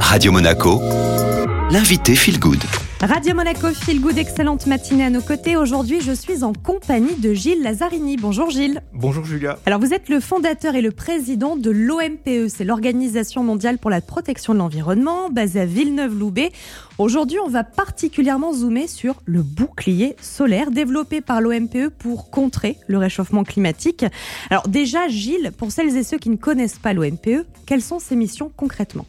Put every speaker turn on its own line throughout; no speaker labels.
Radio Monaco, l'invité Feel Good.
Radio Monaco, Feel Good, excellente matinée à nos côtés. Aujourd'hui, je suis en compagnie de Gilles Lazzarini. Bonjour Gilles.
Bonjour Julia.
Alors, vous êtes le fondateur et le président de l'OMPE, c'est l'Organisation mondiale pour la protection de l'environnement, basée à Villeneuve-Loubet. Aujourd'hui, on va particulièrement zoomer sur le bouclier solaire développé par l'OMPE pour contrer le réchauffement climatique. Alors déjà, Gilles, pour celles et ceux qui ne connaissent pas l'OMPE, quelles sont ses missions concrètement?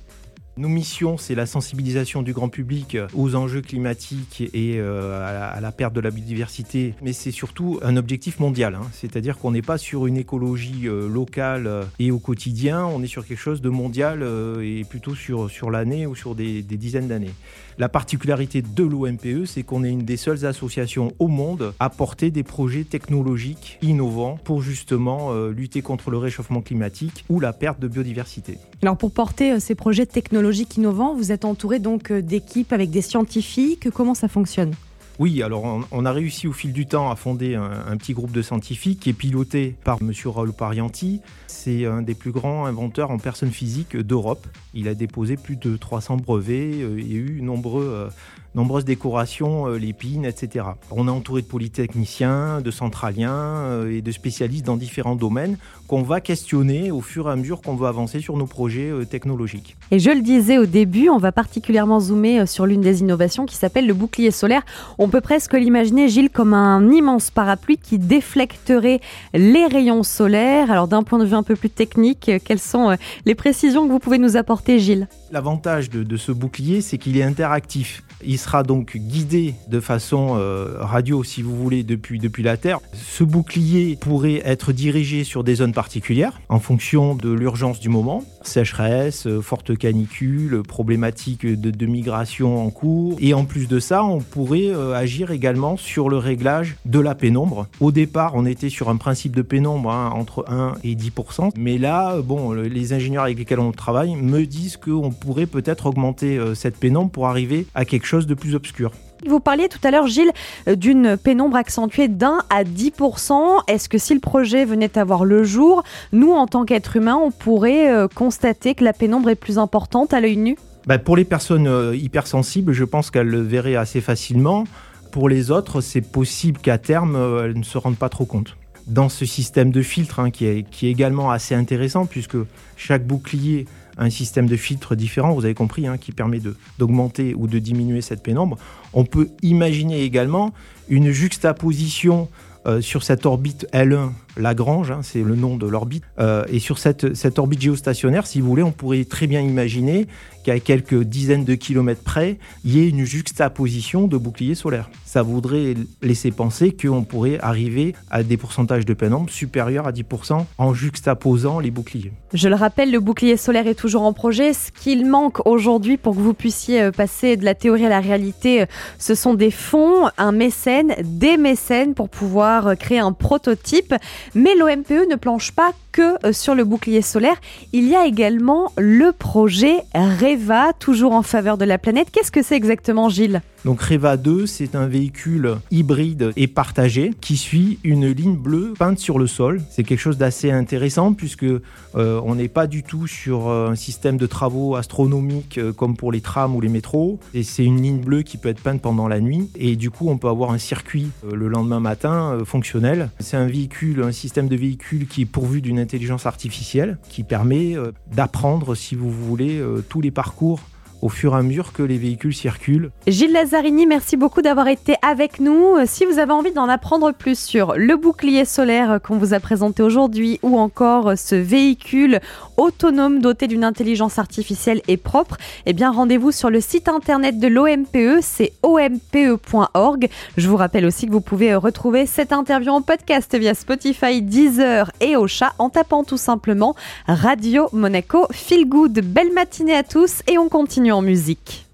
Nos missions, c'est la sensibilisation du grand public aux enjeux climatiques et euh, à, la, perte de la biodiversité, mais c'est surtout un objectif mondial. Hein. C'est-à-dire qu'on n'est pas sur une écologie euh, locale euh, et au quotidien, on est sur quelque chose de mondial et plutôt sur, sur l'année ou sur des, des dizaines d'années. La particularité de l'OMPE, c'est qu'on est une des seules associations au monde à porter des projets technologiques innovants pour justement lutter contre le réchauffement climatique ou la perte de biodiversité.
Alors pour porter ces projets technologiques, innovant. Vous êtes entouré donc euh, d'équipes avec des scientifiques. Comment ça fonctionne?
Oui, alors on, a réussi au fil du temps à fonder un, petit groupe de scientifiques qui est piloté par M. Raoul Parianti. C'est un des plus grands inventeurs en personne physique d'Europe. Il a déposé plus de 300 brevets, euh, il y a eu euh, nombreuses décorations, euh, l'épine, etc. On est entouré de polytechniciens, de centraliens et de spécialistes dans différents domaines qu'on va questionner au fur et à mesure qu'on va avancer sur nos projets technologiques.
Et je le disais au début, on va particulièrement zoomer sur l'une des innovations qui s'appelle le bouclier solaire. Peut presque l'imaginer, Gilles, comme un immense parapluie qui déflecterait les rayons solaires. Alors d'un point de vue un peu plus technique, quelles sont les précisions que vous pouvez nous apporter, Gilles?
L'avantage de, ce bouclier, c'est qu'il est interactif. Il sera donc guidé de façon euh, radio, si vous voulez, depuis, depuis la Terre. Ce bouclier pourrait être dirigé sur des zones particulières en fonction de l'urgence du moment. Sécheresse, euh, forte canicule, problématique de, migration en cours. Et en plus de ça, on pourrait euh, agir également sur le réglage de la pénombre. Au départ, on était sur un principe de pénombre hein, entre 1 et 10 Mais là, bon, les ingénieurs avec lesquels on travaille me disent qu'on pourrait peut-être augmenter cette pénombre pour arriver à quelque chose de plus obscur.
Vous parliez tout à l'heure, Gilles, euh, d'une pénombre accentuée d'un à 10%. Est-ce que si le projet venait à voir le jour, nous, en tant qu'êtres humains, on pourrait euh, constater que la pénombre est plus importante à l'œil nu?
Bah, Pour les personnes euh, hypersensibles, je pense qu'elles le verraient assez facilement. Pour les autres, c'est possible qu'à terme, elles ne se rendent pas trop compte dans ce système de filtre hein, qui, est, qui, est, également assez intéressant puisque chaque bouclier un système de filtre différent, vous avez compris, hein, qui permet d'augmenter ou de diminuer cette pénombre. On peut imaginer également une juxtaposition euh, sur cette orbite L1 Lagrange, hein, c'est le nom de l'orbite. Euh, et sur cette, cette, orbite géostationnaire, si vous voulez, on pourrait très bien imaginer qu'à quelques dizaines de kilomètres près, il y ait une juxtaposition de boucliers solaires. Ça voudrait laisser penser qu'on pourrait arriver à des pourcentages de pénombre supérieurs à 10% en juxtaposant les boucliers.
Je le rappelle, le bouclier solaire est toujours en projet. Ce qu'il manque aujourd'hui pour que vous puissiez euh, passer de la théorie à la réalité, ce sont des fonds, un mécène, des mécènes pour pouvoir créer un prototype. Mais l'OMPE ne planche pas que euh, sur le bouclier solaire. Il y a également le projet REVA, toujours en faveur de la planète. Qu'est-ce que c'est exactement, Gilles?
Donc Reva 2, c'est un véhicule hybride et partagé qui suit une ligne bleue peinte sur le sol. C'est quelque chose d'assez intéressant puisque euh, on n'est pas du tout sur euh, un système de travaux astronomiques comme pour les trams ou les métros. Et c'est une ligne bleue qui peut être peinte pendant la nuit et du coup on peut avoir un circuit le lendemain matin fonctionnel. C'est un véhicule, un système de véhicule qui est pourvu d'une intelligence artificielle qui permet euh, d'apprendre, si vous voulez, euh, tous les parcours au fur et à mesure que les véhicules circulent.
Gilles Lazzarini, merci beaucoup d'avoir été avec nous. Si vous avez envie d'en apprendre plus sur le bouclier solaire qu'on vous a présenté aujourd'hui ou encore ce véhicule autonome doté d'une intelligence artificielle et propre, eh bien rendez-vous sur le site internet de l'OMPE, c'est ompe.org. Je vous rappelle aussi que vous pouvez retrouver cette interview en podcast via Spotify, Deezer et Ocha en tapant tout simplement Radio Monaco Feel Good. Belle matinée à tous et on continue en musique.